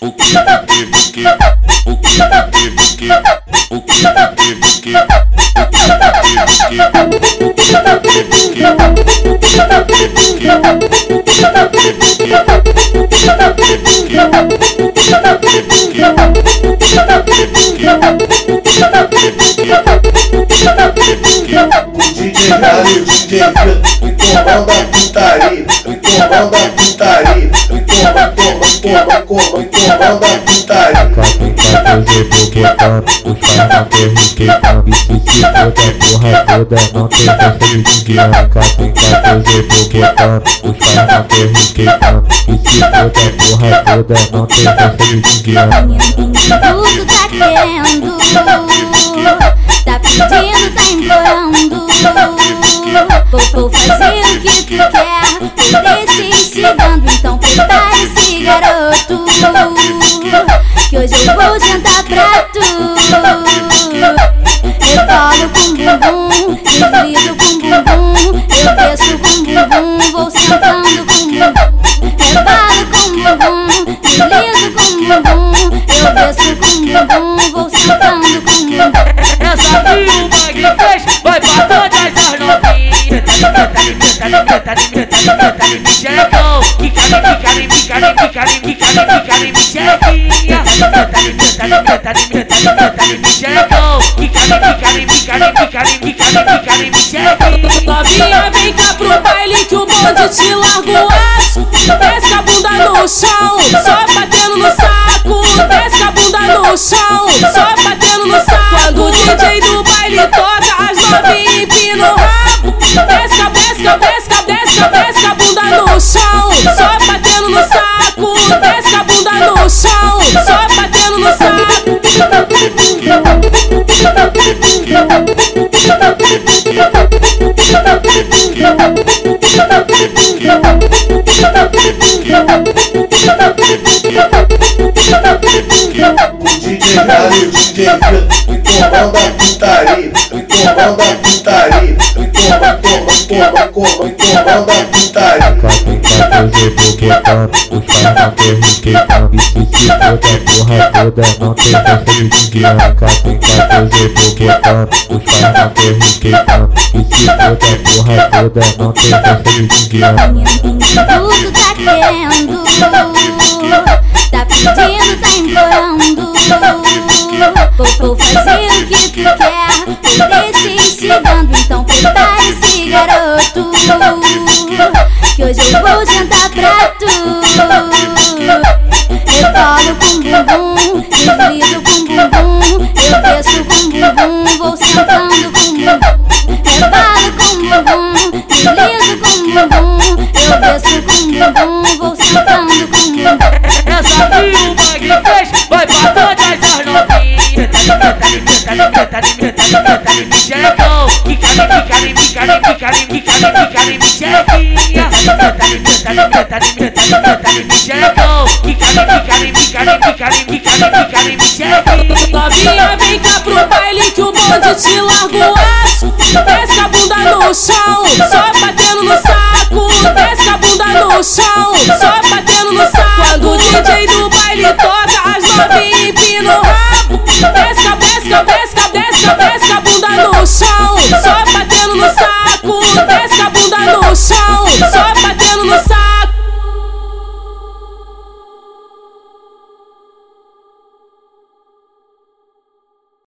o que, o que, o que, o que, o que, o que, o que, o que, o que, o que, o que, DJ Galho, DJ Vitor, o comando da putaria, o comando da putaria, o toma, toma, toma, toma, o quebra coco, incomodando a vontade. Fazer vou o chama que me quebrando. E se for de porra toda, não tem você de guiando. Fazer vou quebrando, o chama que me quebrando. E se for de porra toda, não tem você de guiando. Tudo tá querendo, tá pedindo, tá implorando. Vou, hoje eu vou sentar pra tu. Rebolo com bumbum, deslizo com bumbum, eu desço com bumbum, vou sentando com bumbum. Rebolo com bumbum, deslizo com bumbum, eu desço com bumbum, vou sentando com bumbum. Essa que fez vai pra todas as novinhas. Tenta Novinha, vem cá pro baile que o bonde te larga o aço. Desce a bunda no chão, só batendo no saco. Desce a bunda no chão, só batendo no saco. Quando o DJ do baile toca, as novinhas empinam o rabo. Desce a, desce a, desce a, desce a, desce a bunda no chão, o DJ Vitor, comando a putaria, comando a putaria, comando a putaria. Quer fazer que tá quer fazer que canta, e se for da porra toda não tem conceito que arranca. Quer fazer que tá quer fazer que canta, e se for da porra toda não tem conceito que arranca. Tudo tá querendo, tá pedindo, tá embora. Vou, fazer o que tu quer, vou te instigando, então prepare esse garoto. Que hoje eu vou sentar pra tu. Rebolo com bumbum, deslizo com bumbum, eu desço com Xerecão, quica, quica, quica, quica, quica, quica, xerequinha. Xerecão, quica, quica, quica, quica, quica, xerequinha. Novinha, vem cá pro baile que o bonde te larga o aço. Desce a bunda no chão, só batendo no saco. Desce a bunda no chão, só batendo so